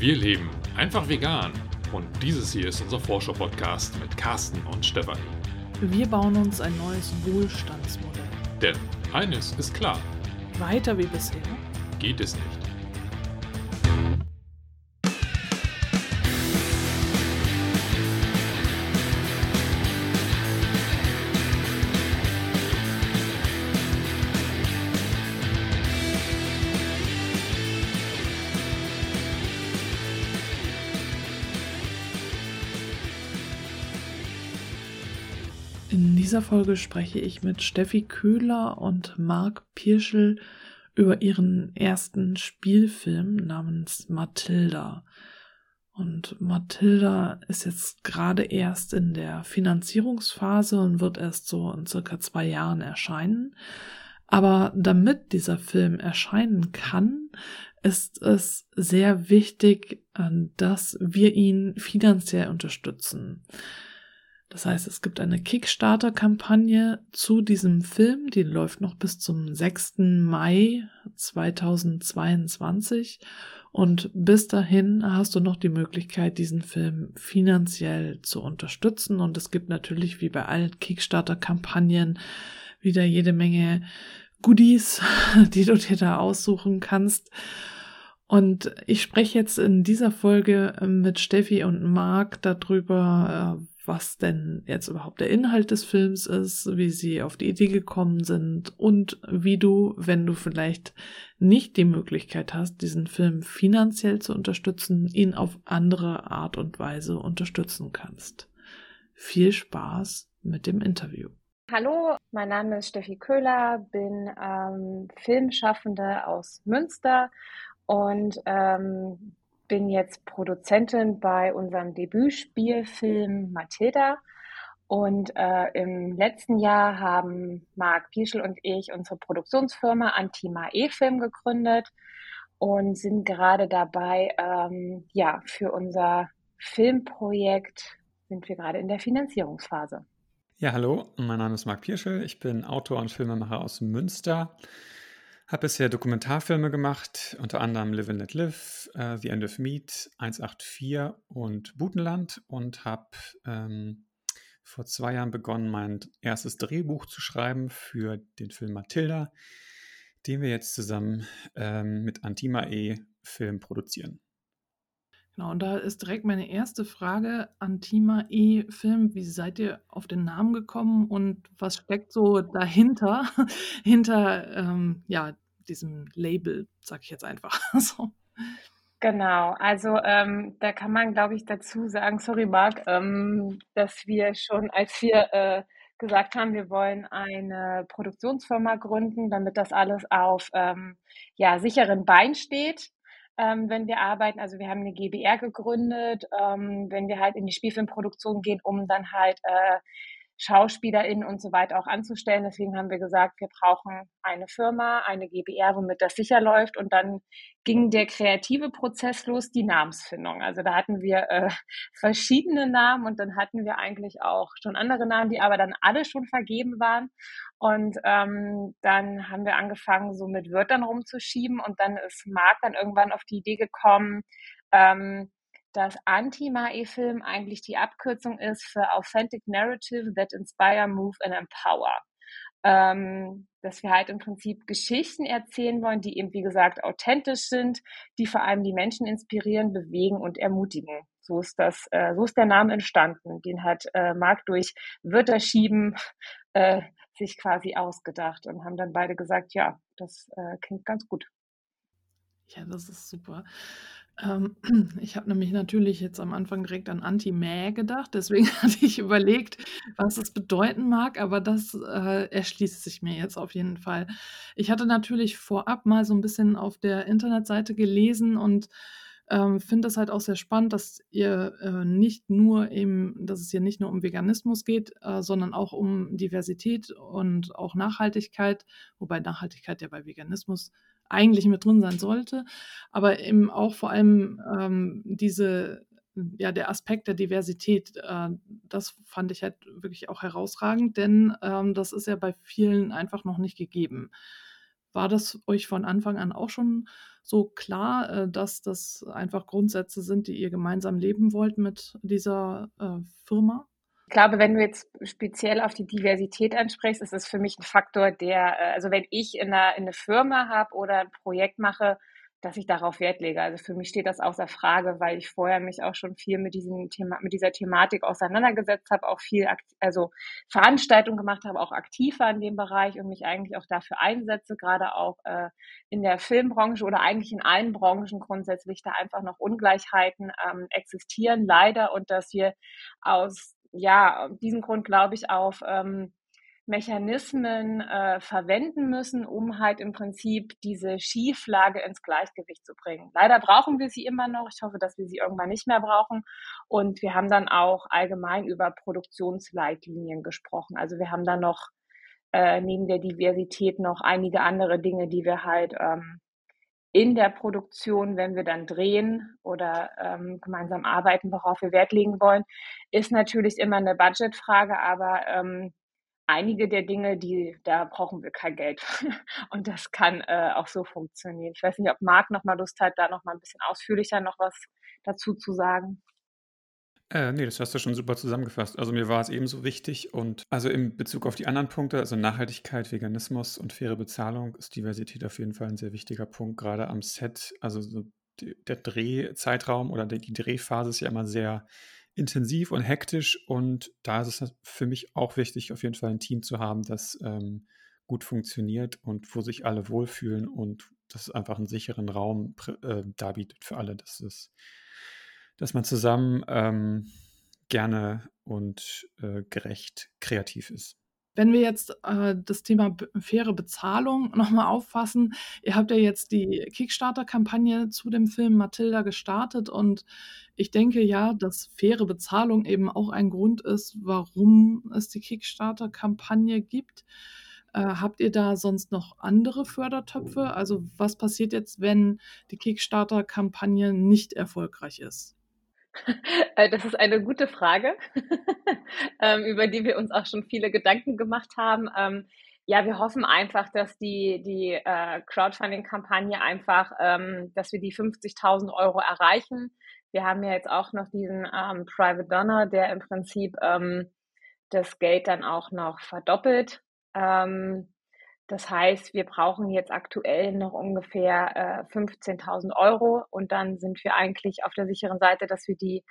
Wir leben einfach vegan und dieses hier ist unser Vorschau-Podcast mit Carsten und Stefanie. Wir bauen uns ein neues Wohlstandsmodell. Denn eines ist klar, Weiter wie bisher. geht es nicht. Dieser Folge spreche ich mit Steffi Köhler und Marc Pirschel über ihren ersten Spielfilm namens Matilda. Und Matilda ist jetzt gerade erst in der Finanzierungsphase und wird erst so in circa zwei Jahren erscheinen. Aber damit dieser Film erscheinen kann, ist es sehr wichtig, äh, dass wir ihn finanziell unterstützen. Das heißt, es gibt eine Kickstarter-Kampagne zu diesem Film, die läuft noch bis zum 6. Mai 2022. Und bis dahin hast du noch die Möglichkeit, diesen Film finanziell zu unterstützen. Und es gibt natürlich, wie bei allen Kickstarter-Kampagnen, wieder jede Menge Goodies, die du dir da aussuchen kannst. Und ich spreche jetzt in dieser Folge mit Steffi und Marc darüber, äh, was denn jetzt überhaupt der Inhalt des Films ist, wie sie auf die Idee gekommen sind und wie du, wenn du vielleicht nicht die Möglichkeit hast, diesen Film finanziell zu unterstützen, ihn auf andere Art und Weise unterstützen kannst. Viel Spaß mit dem Interview. Hallo, mein Name ist Steffi Köhler, bin ähm, Filmschaffende aus Münster und ähm, bin jetzt Produzentin bei unserem Debütspielfilm Matilda. Und äh, im letzten Jahr haben Marc Pieschel und ich unsere Produktionsfirma Antima E-Film gegründet und sind gerade dabei, ähm, ja, für unser Filmprojekt sind wir gerade in der Finanzierungsphase. Ja, hallo, mein Name ist Marc Pirschel, ich bin Autor und Filmemacher aus Münster. Habe bisher Dokumentarfilme gemacht, unter anderem Live and Let Live, uh, The End of Meat, 184 und Butenland und habe ähm, vor zwei Jahren begonnen, mein erstes Drehbuch zu schreiben für den Film Matilda, den wir jetzt zusammen ähm, mit Antima E Film produzieren. Genau, und da ist direkt meine erste Frage an Tima E. Film. Wie seid ihr auf den Namen gekommen und was steckt so dahinter, hinter ähm, ja, diesem Label, sag ich jetzt einfach so? Genau, also ähm, da kann man, glaube ich, dazu sagen, sorry Marc, ähm, dass wir schon, als wir äh, gesagt haben, wir wollen eine Produktionsfirma gründen, damit das alles auf ähm, ja, sicheren Beinen steht, ähm, wenn wir arbeiten. Also wir haben eine GBR gegründet, ähm, wenn wir halt in die Spielfilmproduktion gehen, um dann halt äh, SchauspielerInnen und so weiter auch anzustellen. Deswegen haben wir gesagt, wir brauchen eine Firma, eine GBR, womit das sicher läuft. Und dann ging der kreative Prozess los, die Namensfindung. Also da hatten wir äh, verschiedene Namen und dann hatten wir eigentlich auch schon andere Namen, die aber dann alle schon vergeben waren. Und ähm, dann haben wir angefangen, so mit Wörtern rumzuschieben und dann ist Marc dann irgendwann auf die Idee gekommen, ähm, dass Anti-Mae-Film eigentlich die Abkürzung ist für Authentic Narrative that Inspire, Move and Empower. Ähm, dass wir halt im Prinzip Geschichten erzählen wollen, die eben, wie gesagt, authentisch sind, die vor allem die Menschen inspirieren, bewegen und ermutigen. So ist das, äh, so ist der Name entstanden. Den hat äh, Marc durch Wörterschieben äh, sich quasi ausgedacht und haben dann beide gesagt, ja, das äh, klingt ganz gut. Ja, das ist super. Ähm, ich habe nämlich natürlich jetzt am Anfang direkt an Anti-Mäh gedacht, deswegen hatte ich überlegt, was es bedeuten mag, aber das äh, erschließt sich mir jetzt auf jeden Fall. Ich hatte natürlich vorab mal so ein bisschen auf der Internetseite gelesen und ähm, finde es halt auch sehr spannend, dass ihr äh, nicht nur eben, dass es hier nicht nur um Veganismus geht, äh, sondern auch um Diversität und auch Nachhaltigkeit, wobei Nachhaltigkeit ja bei Veganismus eigentlich mit drin sein sollte, aber eben auch vor allem ähm, diese, ja, der Aspekt der Diversität, äh, das fand ich halt wirklich auch herausragend, denn ähm, das ist ja bei vielen einfach noch nicht gegeben. War das euch von Anfang an auch schon so klar, äh, dass das einfach Grundsätze sind, die ihr gemeinsam leben wollt mit dieser äh, Firma? Ich glaube, wenn du jetzt speziell auf die Diversität ansprichst, ist es für mich ein Faktor, der, äh, also wenn ich in einer, in eine Firma habe oder ein Projekt mache, dass ich darauf Wert lege. Also für mich steht das außer Frage, weil ich vorher mich auch schon viel mit diesem Thema, mit dieser Thematik auseinandergesetzt habe, auch viel, also Veranstaltungen gemacht habe, auch aktiver in dem Bereich und mich eigentlich auch dafür einsetze, gerade auch äh, in der Filmbranche oder eigentlich in allen Branchen grundsätzlich da einfach noch Ungleichheiten ähm, existieren, leider, und dass wir aus ja, diesem Grund glaube ich auf ähm, Mechanismen äh, verwenden müssen, um halt im Prinzip diese Schieflage ins Gleichgewicht zu bringen. Leider brauchen wir sie immer noch. Ich hoffe, dass wir sie irgendwann nicht mehr brauchen. Und wir haben dann auch allgemein über Produktionsleitlinien gesprochen. Also wir haben dann noch äh, neben der Diversität noch einige andere Dinge, die wir halt ähm, in der Produktion, wenn wir dann drehen oder ähm, gemeinsam arbeiten, worauf wir Wert legen wollen, ist natürlich immer eine Budgetfrage, aber ähm, einige der Dinge, die da brauchen wir kein Geld. Und das kann äh, auch so funktionieren. Ich weiß nicht, ob Marc noch mal Lust hat, da noch mal ein bisschen ausführlicher noch was dazu zu sagen. Äh, ne, das hast du schon super zusammengefasst. Also mir war es ebenso wichtig und also in Bezug auf die anderen Punkte, also Nachhaltigkeit, Veganismus und faire Bezahlung, ist Diversität auf jeden Fall ein sehr wichtiger Punkt, gerade am Set. Also so der Drehzeitraum oder die, Drehphase ist ja immer sehr intensiv und hektisch und da ist es für mich auch wichtig, auf jeden Fall ein Team zu haben, das ähm, gut funktioniert und wo sich alle wohlfühlen und das einfach einen sicheren Raum äh, darbietet für alle, dass, es, dass man zusammen ähm, gerne und äh, gerecht kreativ ist. Wenn wir jetzt äh, das Thema faire Bezahlung nochmal auffassen, ihr habt ja jetzt die Kickstarter-Kampagne zu dem Film Matilda gestartet und ich denke ja, dass faire Bezahlung eben auch ein Grund ist, warum es die Kickstarter-Kampagne gibt. Äh, habt ihr da sonst noch andere Fördertöpfe? Also was passiert jetzt, wenn die Kickstarter-Kampagne nicht erfolgreich ist? Äh, das ist eine gute Frage, ähm, über die wir uns auch schon viele Gedanken gemacht haben. Ähm, ja, wir hoffen einfach, dass die, die äh, Crowdfunding-Kampagne einfach, ähm, dass wir die 50.000 Euro erreichen. Wir haben ja jetzt auch noch diesen Private Donor, der im Prinzip das Geld dann auch noch verdoppelt. Das heißt, wir brauchen jetzt aktuell noch ungefähr äh, 15.000 Euro und dann sind wir eigentlich auf der sicheren Seite, dass wir die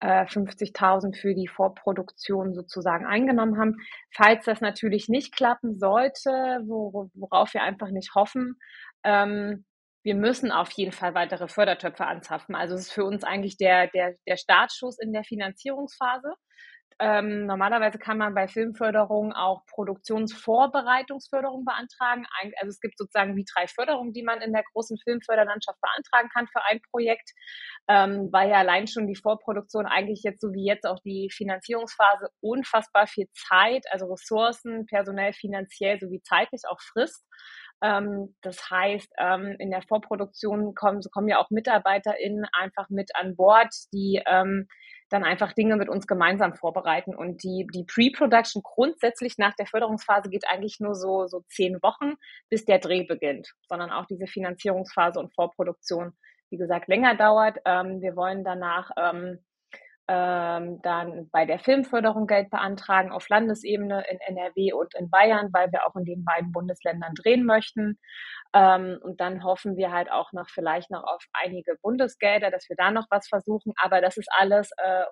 äh, 50.000 für die Vorproduktion sozusagen eingenommen haben. Falls das natürlich nicht klappen sollte, wo, worauf wir einfach nicht hoffen, ähm, wir müssen auf jeden Fall weitere Fördertöpfe anzapfen. Also es ist für uns eigentlich der, der, der Startschuss in der Finanzierungsphase. Ähm, normalerweise kann man bei Filmförderung auch Produktionsvorbereitungsförderung beantragen. Also es gibt sozusagen wie drei Förderungen, die man in der großen Filmförderlandschaft beantragen kann für ein Projekt, ähm, weil ja allein schon die Vorproduktion eigentlich jetzt so wie jetzt auch die Finanzierungsphase unfassbar viel Zeit, also Ressourcen, personell, finanziell sowie zeitlich auch frisst. Ähm, das heißt, ähm, in der Vorproduktion kommen, kommen ja auch MitarbeiterInnen einfach mit an Bord, die ähm, dann einfach Dinge mit uns gemeinsam vorbereiten. Und die, die Pre-Production grundsätzlich nach der Förderungsphase geht eigentlich nur so, so zehn Wochen, bis der Dreh beginnt, sondern auch diese Finanzierungsphase und Vorproduktion, wie gesagt, länger dauert. Ähm, wir wollen danach ähm, ähm, dann bei der Filmförderung Geld beantragen auf Landesebene in NRW und in Bayern, weil wir auch in den beiden Bundesländern drehen möchten. Ähm, und dann hoffen wir halt auch noch vielleicht noch auf einige Bundesgelder, dass wir da noch was versuchen. Aber das ist alles äh,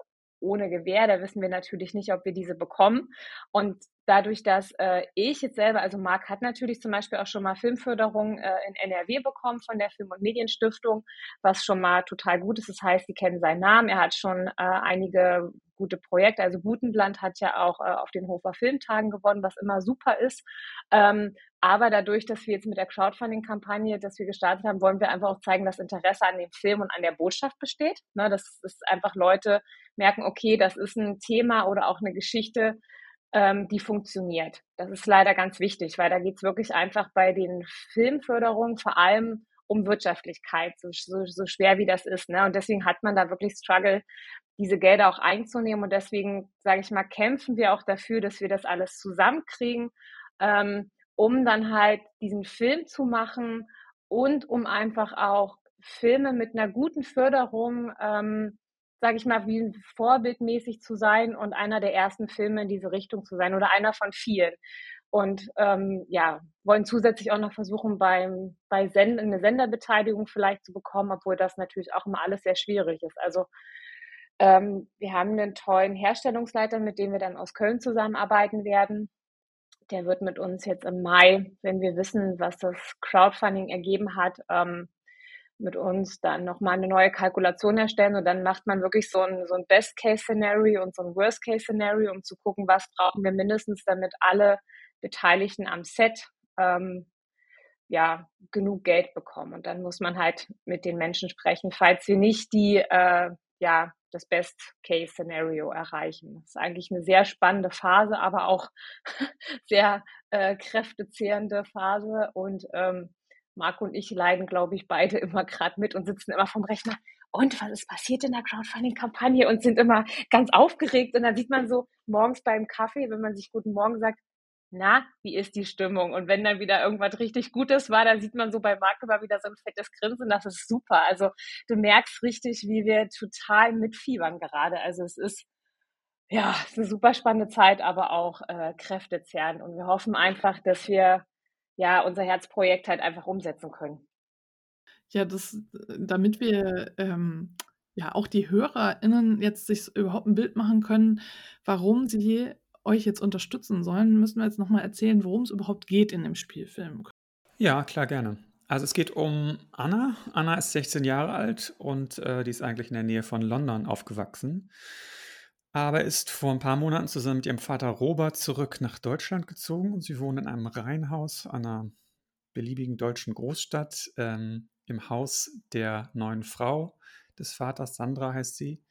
ohne Gewähr. Da wissen wir natürlich nicht, ob wir diese bekommen. Und dadurch, dass äh, ich jetzt selber, also Marc hat natürlich zum Beispiel auch schon mal Filmförderung äh, in NRW bekommen von der Film- und Medienstiftung, was schon mal total gut ist. Das heißt, sie kennen seinen Namen. Er hat schon äh, einige gute Projekte. Also Gutenland hat ja auch äh, auf den Hofer Filmtagen gewonnen, was immer super ist. Ähm, aber dadurch, dass wir jetzt mit der Crowdfunding-Kampagne, dass wir gestartet haben, wollen wir einfach auch zeigen, dass Interesse an dem Film und an der Botschaft besteht. Ne, dass es einfach Leute merken, okay, das ist ein Thema oder auch eine Geschichte, ähm, die funktioniert. Das ist leider ganz wichtig, weil da geht es wirklich einfach bei den Filmförderungen vor allem um Wirtschaftlichkeit, so, so, so schwer wie das ist. Ne? Und deswegen hat man da wirklich Struggle, diese Gelder auch einzunehmen. Und deswegen, sage ich mal, kämpfen wir auch dafür, dass wir das alles zusammenkriegen. Ähm, um dann halt diesen Film zu machen und um einfach auch Filme mit einer guten Förderung, ähm, sage ich mal, wie vorbildmäßig zu sein und einer der ersten Filme in diese Richtung zu sein oder einer von vielen. Und ähm, ja, wollen zusätzlich auch noch versuchen, beim, bei Send eine Senderbeteiligung vielleicht zu bekommen, obwohl das natürlich auch immer alles sehr schwierig ist. Also ähm, wir haben einen tollen Herstellungsleiter, mit dem wir dann aus Köln zusammenarbeiten werden. Der wird mit uns jetzt im Mai, wenn wir wissen, was das Crowdfunding ergeben hat, ähm, mit uns dann nochmal eine neue Kalkulation erstellen und dann macht man wirklich so ein, so ein Best-Case-Szenario und so ein Worst-Case-Szenario, um zu gucken, was brauchen wir mindestens, damit alle Beteiligten am Set ähm, ja genug Geld bekommen. Und dann muss man halt mit den Menschen sprechen, falls wir nicht die äh, ja das Best-Case-Szenario erreichen. Das ist eigentlich eine sehr spannende Phase, aber auch sehr äh, kräftezehrende Phase. Und ähm, Marco und ich leiden, glaube ich, beide immer gerade mit und sitzen immer vom Rechner. Und was ist passiert in der Crowdfunding-Kampagne? Und sind immer ganz aufgeregt. Und dann sieht man so morgens beim Kaffee, wenn man sich Guten Morgen sagt, na, wie ist die Stimmung? Und wenn dann wieder irgendwas richtig Gutes war, dann sieht man so bei Marc immer wieder so ein fettes Grinsen. Das ist super. Also du merkst richtig, wie wir total mitfiebern gerade. Also es ist, ja, es ist eine super spannende Zeit, aber auch äh, kräftezehrend. Und wir hoffen einfach, dass wir ja unser Herzprojekt halt einfach umsetzen können. Ja, das, damit wir ähm, ja auch die HörerInnen jetzt sich überhaupt ein Bild machen können, warum sie euch jetzt unterstützen sollen, müssen wir jetzt nochmal erzählen, worum es überhaupt geht in dem Spielfilm. Ja, klar, gerne. Also es geht um Anna. Anna ist 16 Jahre alt und äh, die ist eigentlich in der Nähe von London aufgewachsen, aber ist vor ein paar Monaten zusammen mit ihrem Vater Robert zurück nach Deutschland gezogen und sie wohnen in einem Reihenhaus einer beliebigen deutschen Großstadt ähm, im Haus der neuen Frau des Vaters, Sandra heißt sie.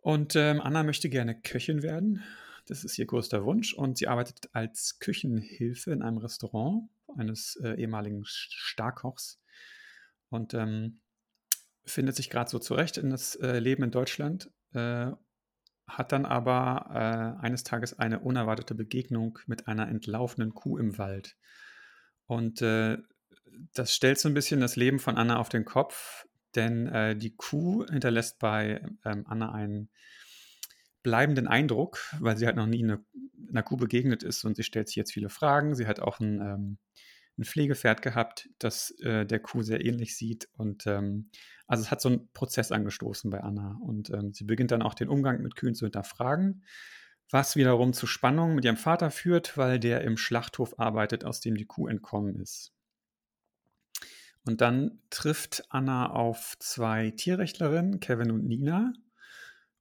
Und ähm, Anna möchte gerne Köchin werden das ist ihr größter Wunsch. Und sie arbeitet als Küchenhilfe in einem Restaurant eines äh, ehemaligen Starkochs und ähm, findet sich gerade so zurecht in das äh, Leben in Deutschland. Äh, hat dann aber äh, eines Tages eine unerwartete Begegnung mit einer entlaufenen Kuh im Wald. Und äh, das stellt so ein bisschen das Leben von Anna auf den Kopf, denn äh, die Kuh hinterlässt bei ähm, Anna einen bleibenden Eindruck, weil sie halt noch nie eine, einer Kuh begegnet ist und sie stellt sich jetzt viele Fragen. Sie hat auch ein, ähm, ein Pflegepferd gehabt, das äh, der Kuh sehr ähnlich sieht. Und ähm, also es hat so einen Prozess angestoßen bei Anna. Und ähm, sie beginnt dann auch den Umgang mit Kühen zu hinterfragen, was wiederum zu Spannungen mit ihrem Vater führt, weil der im Schlachthof arbeitet, aus dem die Kuh entkommen ist. Und dann trifft Anna auf zwei Tierrechtlerinnen, Kevin und Nina,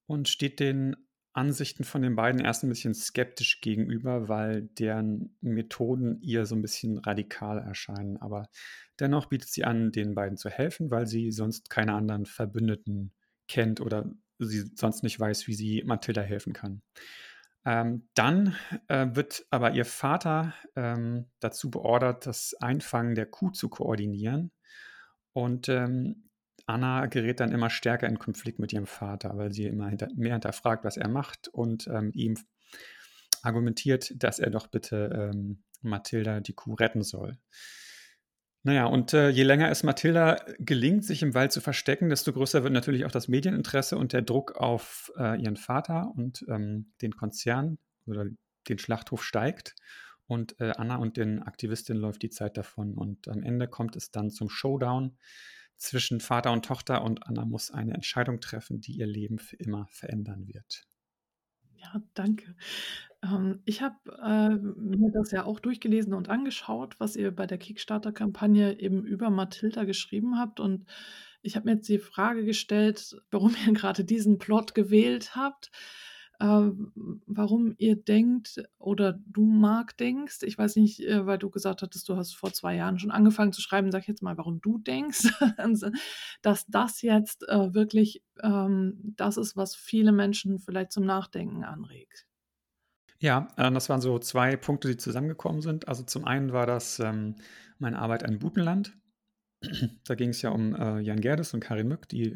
und steht den Ansichten von den beiden erst ein bisschen skeptisch gegenüber, weil deren Methoden ihr so ein bisschen radikal erscheinen. Aber dennoch bietet sie an, den beiden zu helfen, weil sie sonst keine anderen Verbündeten kennt oder sie sonst nicht weiß, wie sie Mathilda helfen kann. Ähm, dann äh, wird aber ihr Vater ähm, dazu beordert, das Einfangen der Kuh zu koordinieren. Und ähm, Anna gerät dann immer stärker in Konflikt mit ihrem Vater, weil sie immer hinter, mehr hinterfragt, was er macht und ähm, ihm argumentiert, dass er doch bitte ähm, Mathilda die Kuh retten soll. Naja, und äh, je länger es Mathilda gelingt, sich im Wald zu verstecken, desto größer wird natürlich auch das Medieninteresse und der Druck auf äh, ihren Vater und ähm, den Konzern oder den Schlachthof steigt. Und äh, Anna und den Aktivistinnen läuft die Zeit davon. Und am Ende kommt es dann zum Showdown zwischen Vater und Tochter und Anna muss eine Entscheidung treffen, die ihr Leben für immer verändern wird. Ja, danke. Ähm, ich habe äh, mir das ja auch durchgelesen und angeschaut, was ihr bei der Kickstarter-Kampagne eben über Mathilda geschrieben habt. Und ich habe mir jetzt die Frage gestellt, warum ihr gerade diesen Plot gewählt habt warum ihr denkt oder du, Marc, denkst. Ich weiß nicht, äh, weil du gesagt hattest, du hast vor zwei Jahren schon angefangen zu schreiben, sag ich jetzt mal, warum du denkst, dass das jetzt äh, wirklich ähm, das ist, was viele Menschen vielleicht zum Nachdenken anregt. Ja, äh, das waren so zwei Punkte, die zusammengekommen sind. Also zum einen war das ähm, meine Arbeit an Butenland. da ging es ja um Jan Gerdes und Karin Mück, die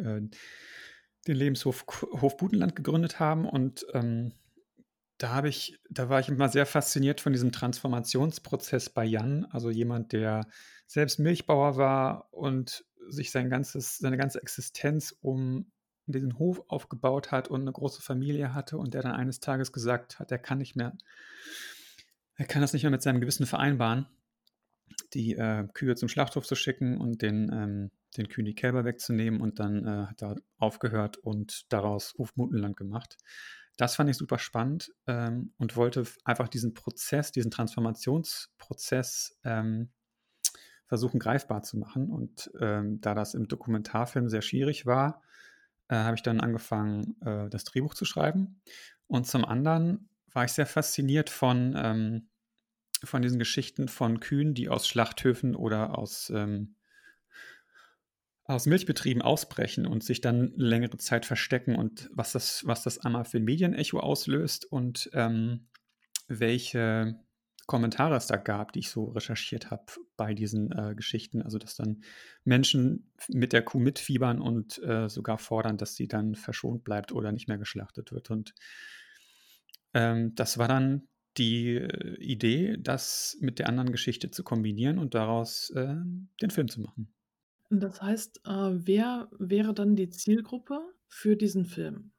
den Lebenshof Hof Budenland gegründet haben. Und ähm, da habe ich, da war ich immer sehr fasziniert von diesem Transformationsprozess bei Jan, also jemand, der selbst Milchbauer war und sich sein ganzes, seine ganze Existenz um diesen Hof aufgebaut hat und eine große Familie hatte und der dann eines Tages gesagt hat, er kann nicht mehr, er kann das nicht mehr mit seinem Gewissen vereinbaren, die äh, Kühe zum Schlachthof zu schicken und den, ähm, den Kühen die Kälber wegzunehmen und dann äh, hat er aufgehört und daraus Hofmutenland gemacht. Das fand ich super spannend ähm, und wollte einfach diesen Prozess, diesen Transformationsprozess ähm, versuchen greifbar zu machen. Und ähm, da das im Dokumentarfilm sehr schwierig war, äh, habe ich dann angefangen, äh, das Drehbuch zu schreiben. Und zum anderen war ich sehr fasziniert von, von diesen Geschichten von Kühen, die aus Schlachthöfen oder aus, ähm, aus Milchbetrieben ausbrechen und sich dann längere Zeit verstecken und was das, was das einmal für ein Medienecho auslöst und ähm, welche Kommentare es da gab, die ich so recherchiert habe bei diesen äh, Geschichten. Also, dass dann Menschen mit der Kuh mitfiebern und äh, sogar fordern, dass sie dann verschont bleibt oder nicht mehr geschlachtet wird. Und ähm, das war dann die äh, Idee, das mit der anderen Geschichte zu kombinieren und daraus äh, den Film zu machen. Das heißt, äh, wer wäre dann die Zielgruppe für diesen Film?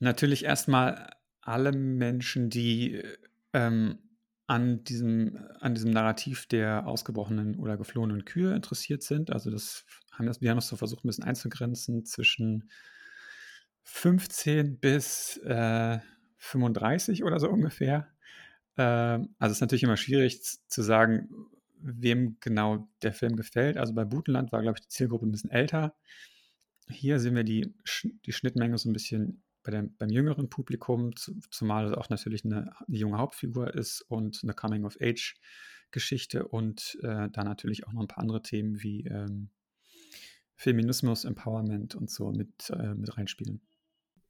Natürlich erstmal alle Menschen, die ähm, an diesem, an diesem Narrativ der ausgebrochenen oder geflohenen Kühe interessiert sind. Also das haben das, wir haben das so versucht, ein bisschen einzugrenzen zwischen 15 bis äh, 35 oder so ungefähr. Ähm, also es ist natürlich immer schwierig zu sagen, wem genau der Film gefällt. Also bei Butenland war, glaube ich, die Zielgruppe ein bisschen älter. Hier sehen wir die, die Schnittmenge so ein bisschen bei dem, beim jüngeren Publikum, zu, zumal es auch natürlich eine, eine, junge Hauptfigur ist und eine Coming-of-Age-Geschichte und äh, da natürlich auch noch ein paar andere Themen wie ähm, Feminismus, Empowerment und so mit, äh, mit reinspielen.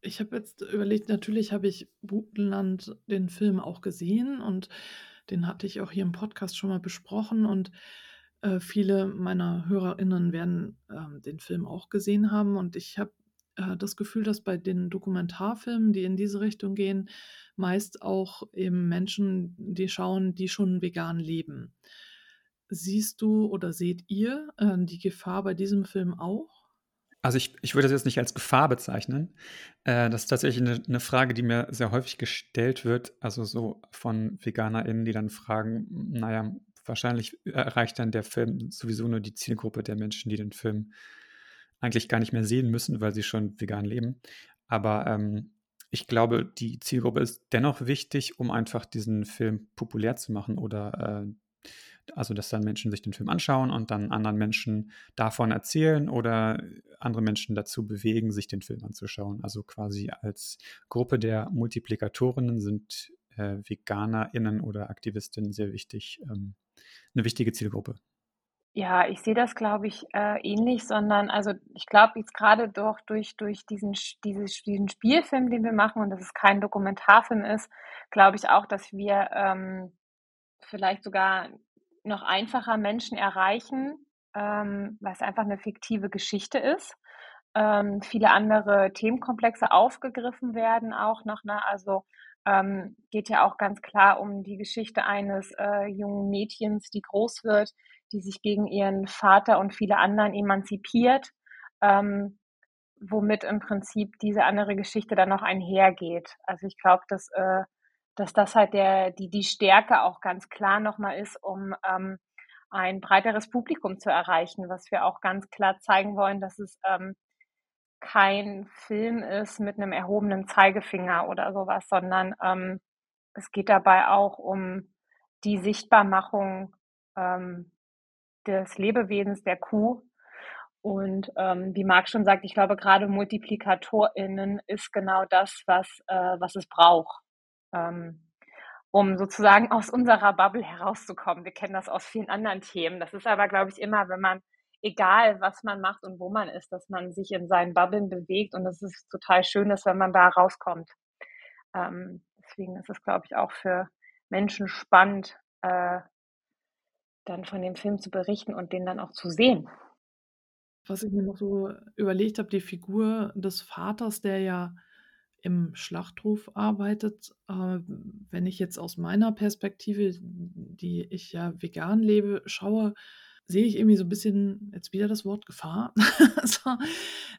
Ich habe jetzt überlegt, natürlich habe ich Butenland den Film auch gesehen und den hatte ich auch hier im Podcast schon mal besprochen und äh, viele meiner HörerInnen werden äh, den Film auch gesehen haben und ich habe äh, das Gefühl, dass bei den Dokumentarfilmen, die in diese Richtung gehen, meist auch eben Menschen, die schauen, die schon vegan leben. Siehst du oder seht ihr äh, die Gefahr bei diesem Film auch? Also ich, ich würde das jetzt nicht als Gefahr bezeichnen. Äh, das ist tatsächlich eine, eine, Frage, die mir sehr häufig gestellt wird, also so von VeganerInnen, die dann fragen, naja, wahrscheinlich erreicht dann der Film sowieso nur die Zielgruppe der Menschen, die den Film eigentlich gar nicht mehr sehen müssen, weil sie schon vegan leben. Aber ähm, ich glaube, die Zielgruppe ist dennoch wichtig, um einfach diesen Film populär zu machen oder äh, also, dass dann Menschen sich den Film anschauen und dann anderen Menschen davon erzählen oder andere Menschen dazu bewegen, sich den Film anzuschauen. Also quasi als Gruppe der Multiplikatorinnen sind äh, VeganerInnen oder Aktivistinnen sehr wichtig, ähm, eine wichtige Zielgruppe. Ja, ich sehe das, glaube ich, äh, ähnlich, sondern also ich glaube jetzt gerade doch durch, durch diesen, dieses, diesen Spielfilm, den wir machen und dass es kein Dokumentarfilm ist, glaube ich auch, dass wir ähm, vielleicht sogar noch einfacher Menschen erreichen, ähm, weil es einfach eine fiktive Geschichte ist. Ähm, viele andere Themenkomplexe aufgegriffen werden auch noch, ne? Also ähm, geht ja auch ganz klar um die Geschichte eines äh, jungen Mädchens, die groß wird, die sich gegen ihren Vater und viele anderen emanzipiert, ähm, womit im Prinzip diese andere Geschichte dann noch einhergeht. Also ich glaube, dass, äh, dass das halt der, die, die Stärke auch ganz klar nochmal ist, um ähm, ein breiteres Publikum zu erreichen, was wir auch ganz klar zeigen wollen, dass es ähm, kein Film ist mit einem erhobenen Zeigefinger oder sowas, sondern ähm, es geht dabei auch um die Sichtbarmachung ähm, des Lebewesens der Kuh. Und ähm, wie Marc schon sagt, ich glaube, gerade MultiplikatorInnen ist genau das, was, äh, was es braucht, um sozusagen aus unserer Bubble herauszukommen. Wir kennen das aus vielen anderen Themen. Das ist aber, glaube ich, immer, wenn man, egal was man macht und wo man ist, dass man sich in seinen Bubblen bewegt. Und es ist total schön, dass wenn man da rauskommt. Ähm, deswegen ist es, glaube ich, auch für Menschen spannend, äh, dann von dem Film zu berichten und den dann auch zu sehen. Was ich mir noch so überlegt habe, die Figur des Vaters, der ja im Schlachthof arbeitet. Äh, wenn ich jetzt aus meiner Perspektive, die ich ja vegan lebe, schaue, sehe ich irgendwie so ein bisschen jetzt wieder das Wort Gefahr, also,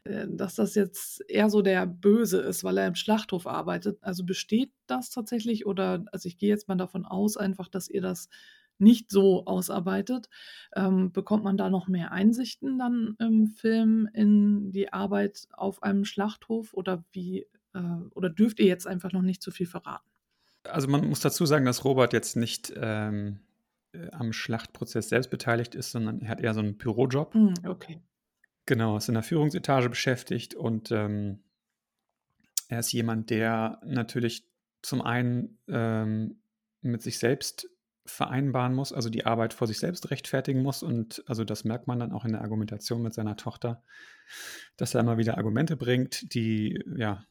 äh, dass das jetzt eher so der Böse ist, weil er im Schlachthof arbeitet. Also besteht das tatsächlich oder also ich gehe jetzt mal davon aus einfach, dass ihr das nicht so ausarbeitet. Ähm, bekommt man da noch mehr Einsichten dann im Film in die Arbeit auf einem Schlachthof oder wie oder dürft ihr jetzt einfach noch nicht zu viel verraten? Also man muss dazu sagen, dass Robert jetzt nicht ähm, äh, am Schlachtprozess selbst beteiligt ist, sondern er hat eher so einen Bürojob. Hm, okay. Genau, ist in der Führungsetage beschäftigt und ähm, er ist jemand, der natürlich zum einen ähm, mit sich selbst vereinbaren muss, also die Arbeit vor sich selbst rechtfertigen muss. Und also das merkt man dann auch in der Argumentation mit seiner Tochter, dass er immer wieder Argumente bringt, die, ja,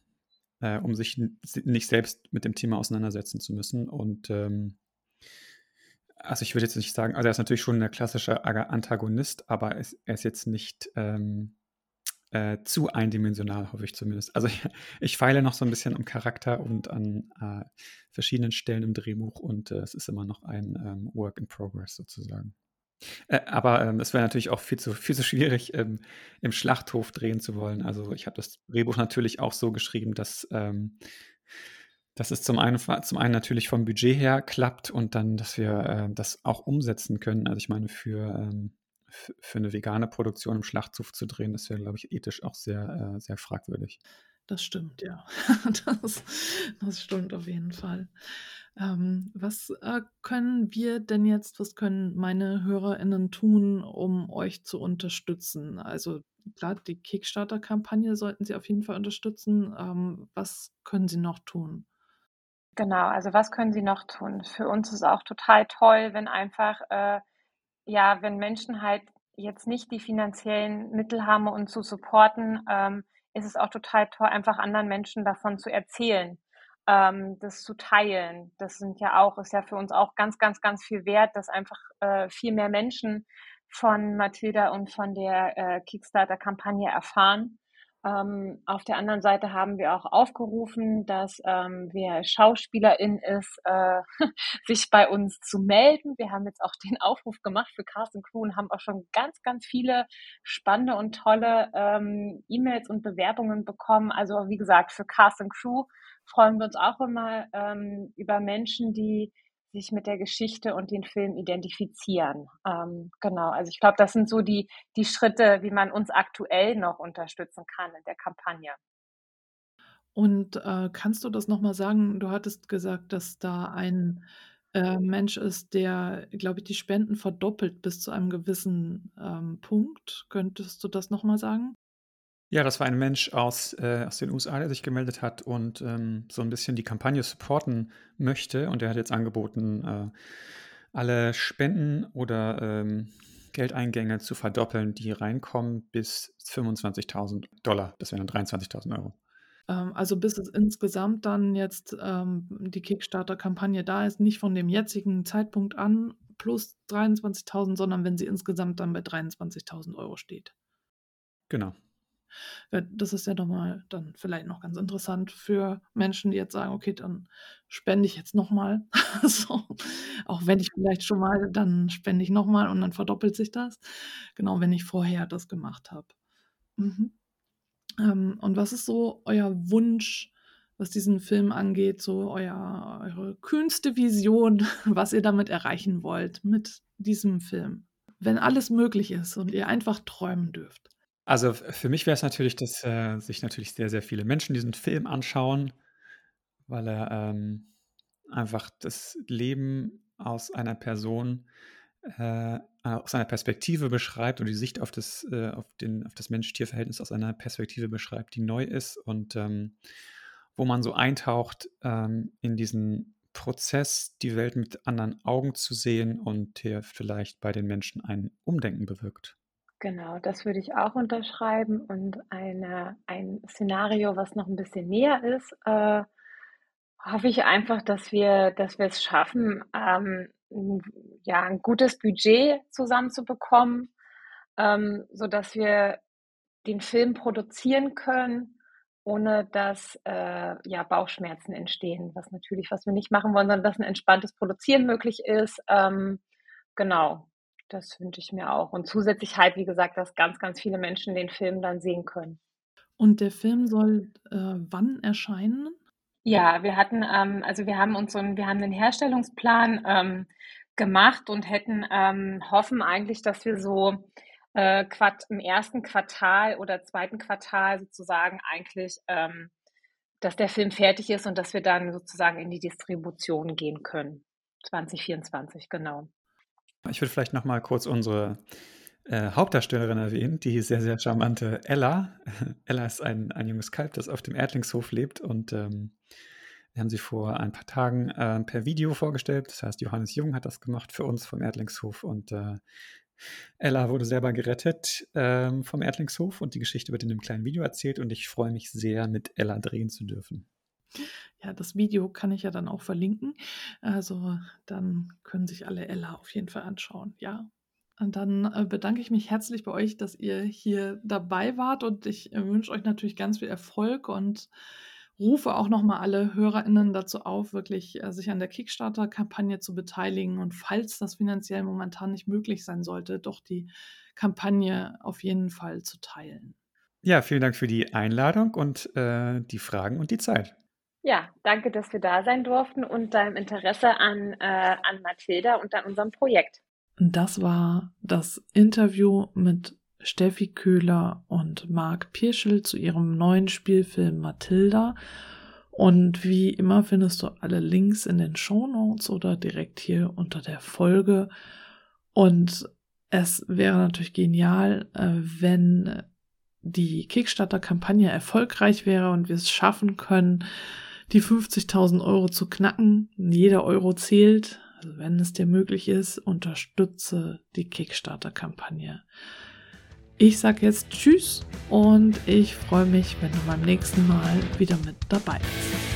äh, um sich nicht selbst mit dem Thema auseinandersetzen zu müssen. Und ähm, also ich würde jetzt nicht sagen, also er ist natürlich schon ein klassischer Antagonist, aber er ist, er ist jetzt nicht ähm, äh, zu eindimensional, hoffe ich zumindest. Also ich, ich, feile noch so ein bisschen am Charakter und an äh, verschiedenen Stellen im Drehbuch und äh, es ist immer noch ein ähm, Work in Progress sozusagen. Äh, aber ähm, es wäre natürlich auch viel zu, viel zu schwierig, ähm, im Schlachthof drehen zu wollen. Also ich habe das Drehbuch natürlich auch so geschrieben, dass, ähm, dass es zum einen, zum einen natürlich vom Budget her klappt und dann, dass wir äh, das auch umsetzen können. Also ich meine, für ähm, für eine vegane Produktion im Schlachthof zu drehen, das wäre, glaube ich, ethisch auch sehr, äh, sehr fragwürdig. Das stimmt, ja. Das, das stimmt auf jeden Fall. Ähm, was äh, können wir denn jetzt, was können meine HörerInnen tun, um euch zu unterstützen? Also klar, die Kickstarter-Kampagne sollten sie auf jeden Fall unterstützen. Ähm, was können sie noch tun? Genau, also was können sie noch tun? Für uns ist auch total toll, wenn einfach äh, ja, wenn Menschen halt jetzt nicht die finanziellen Mittel haben, uns zu supporten, ähm, ist es auch total toll, einfach anderen Menschen davon zu erzählen, ähm, das zu teilen. Das sind ja auch, ist ja für uns auch ganz, ganz, ganz viel wert, dass einfach äh, viel mehr Menschen von Mathilda und von der äh, Kickstarter-Kampagne erfahren. Ähm, auf der anderen Seite haben wir auch aufgerufen, dass ähm, wer Schauspielerin ist, äh, sich bei uns zu melden. Wir haben jetzt auch den Aufruf gemacht für Cast Crew und haben auch schon ganz, ganz viele spannende und tolle ähm, E-Mails und Bewerbungen bekommen. Also wie gesagt, für Cast Crew freuen wir uns auch immer ähm, über Menschen, die sich mit der Geschichte und den Film identifizieren. Ähm, genau, also ich glaube, das sind so die, die Schritte, wie man uns aktuell noch unterstützen kann in der Kampagne. Und äh, kannst du das nochmal sagen? Du hattest gesagt, dass da ein äh, Mensch ist, der, glaube ich, die Spenden verdoppelt bis zu einem gewissen ähm, Punkt. Könntest du das nochmal sagen? Ja, das war ein Mensch aus, äh, aus den USA, der sich gemeldet hat und ähm, so ein bisschen die Kampagne supporten möchte. Und der hat jetzt angeboten, äh, alle Spenden oder ähm, Geldeingänge zu verdoppeln, die reinkommen, bis 25.000 Dollar. Das wären dann 23.000 Euro. Ähm, also bis es insgesamt dann jetzt ähm, die Kickstarter-Kampagne da ist, nicht von dem jetzigen Zeitpunkt an plus 23.000, sondern wenn sie insgesamt dann bei 23.000 Euro steht. Genau. Äh, das ist ja nochmal dann vielleicht noch ganz interessant für Menschen, die jetzt sagen, okay, dann spende ich jetzt nochmal. so, auch wenn ich vielleicht schon mal, dann spende ich nochmal und dann verdoppelt sich das. Genau, wenn ich vorher das gemacht habe. Mhm. Ähm, und was ist so euer Wunsch, was diesen Film angeht, so euer, eure kühnste Vision, was ihr damit erreichen wollt mit diesem Film? Wenn alles möglich ist und ihr einfach träumen dürft. Also für mich wäre es natürlich, dass äh, sich natürlich sehr, sehr viele Menschen diesen Film anschauen, weil er ähm, einfach das Leben aus einer Person, äh, aus einer Perspektive beschreibt und die Sicht auf das, äh, auf den, auf das Mensch-Tier-Verhältnis aus einer Perspektive beschreibt, die neu ist und ähm, wo man so eintaucht ähm, in diesen Prozess, die Welt mit anderen Augen zu sehen und hier vielleicht bei den Menschen ein Umdenken bewirkt. Genau, das würde ich auch unterschreiben und eine ein Szenario, was noch ein bisschen näher ist, äh, hoffe ich einfach, dass wir dass wir es schaffen, ähm, ja, ein gutes Budget zusammenzubekommen, ähm, sodass wir den Film produzieren können ohne dass äh, ja Bauchschmerzen entstehen, was natürlich, was wir nicht machen wollen, sondern dass ein entspanntes Produzieren möglich ist. Ähm, genau, das wünsche ich mir auch. Und zusätzlich halt, wie gesagt, dass ganz, ganz viele Menschen den Film dann sehen können. Und der Film soll äh, wann erscheinen? Ja, wir hatten, ähm, also wir haben uns so einen, wir haben einen Herstellungsplan ähm, gemacht und hätten ähm, hoffen eigentlich, dass wir so äh, im ersten Quartal oder zweiten Quartal sozusagen eigentlich, ähm, dass der Film fertig ist und dass wir dann sozusagen in die Distribution gehen können. 2024, genau. Ich würde vielleicht noch mal kurz unsere äh, Hauptdarstellerin erwähnen, die sehr, sehr charmante Ella. Ella ist ein, ein junges Kalb, das auf dem Erdlingshof lebt und ähm, wir haben sie vor ein paar Tagen äh, per Video vorgestellt. Das heißt, Johannes Jung hat das gemacht für uns vom Erdlingshof und äh, Ella wurde selber gerettet ähm, vom Erdlingshof und die Geschichte wird in einem kleinen Video erzählt und ich freue mich sehr, mit Ella drehen zu dürfen. Ja, das Video kann ich ja dann auch verlinken. Also dann können sich alle Ella auf jeden Fall anschauen. Ja. Und dann äh, bedanke ich mich herzlich bei euch, dass ihr hier dabei wart und ich äh, wünsche euch natürlich ganz viel Erfolg und rufe auch nochmal alle HörerInnen dazu auf, wirklich äh, sich an der Kickstarter-Kampagne zu beteiligen und falls das finanziell momentan nicht möglich sein sollte, doch die Kampagne auf jeden Fall zu teilen. Ja, vielen Dank für die Einladung und äh, die Fragen und die Zeit. Ja, danke, dass wir da sein durften und deinem Interesse an, äh, an Mathilda und an unserem Projekt. Das war das Interview mit Steffi Köhler und Marc Pirschel zu ihrem neuen Spielfilm Mathilda. Und wie immer findest du alle Links in den Show Notes oder direkt hier unter der Folge. Und es wäre natürlich genial, äh, wenn die Kickstarter-Kampagne erfolgreich wäre und wir es schaffen können, die 50.000 Euro zu knacken. Jeder Euro zählt. Also wenn es dir möglich ist, unterstütze die Kickstarter-Kampagne. Ich sage jetzt Tschüss und ich freue mich, wenn du beim nächsten Mal wieder mit dabei bist.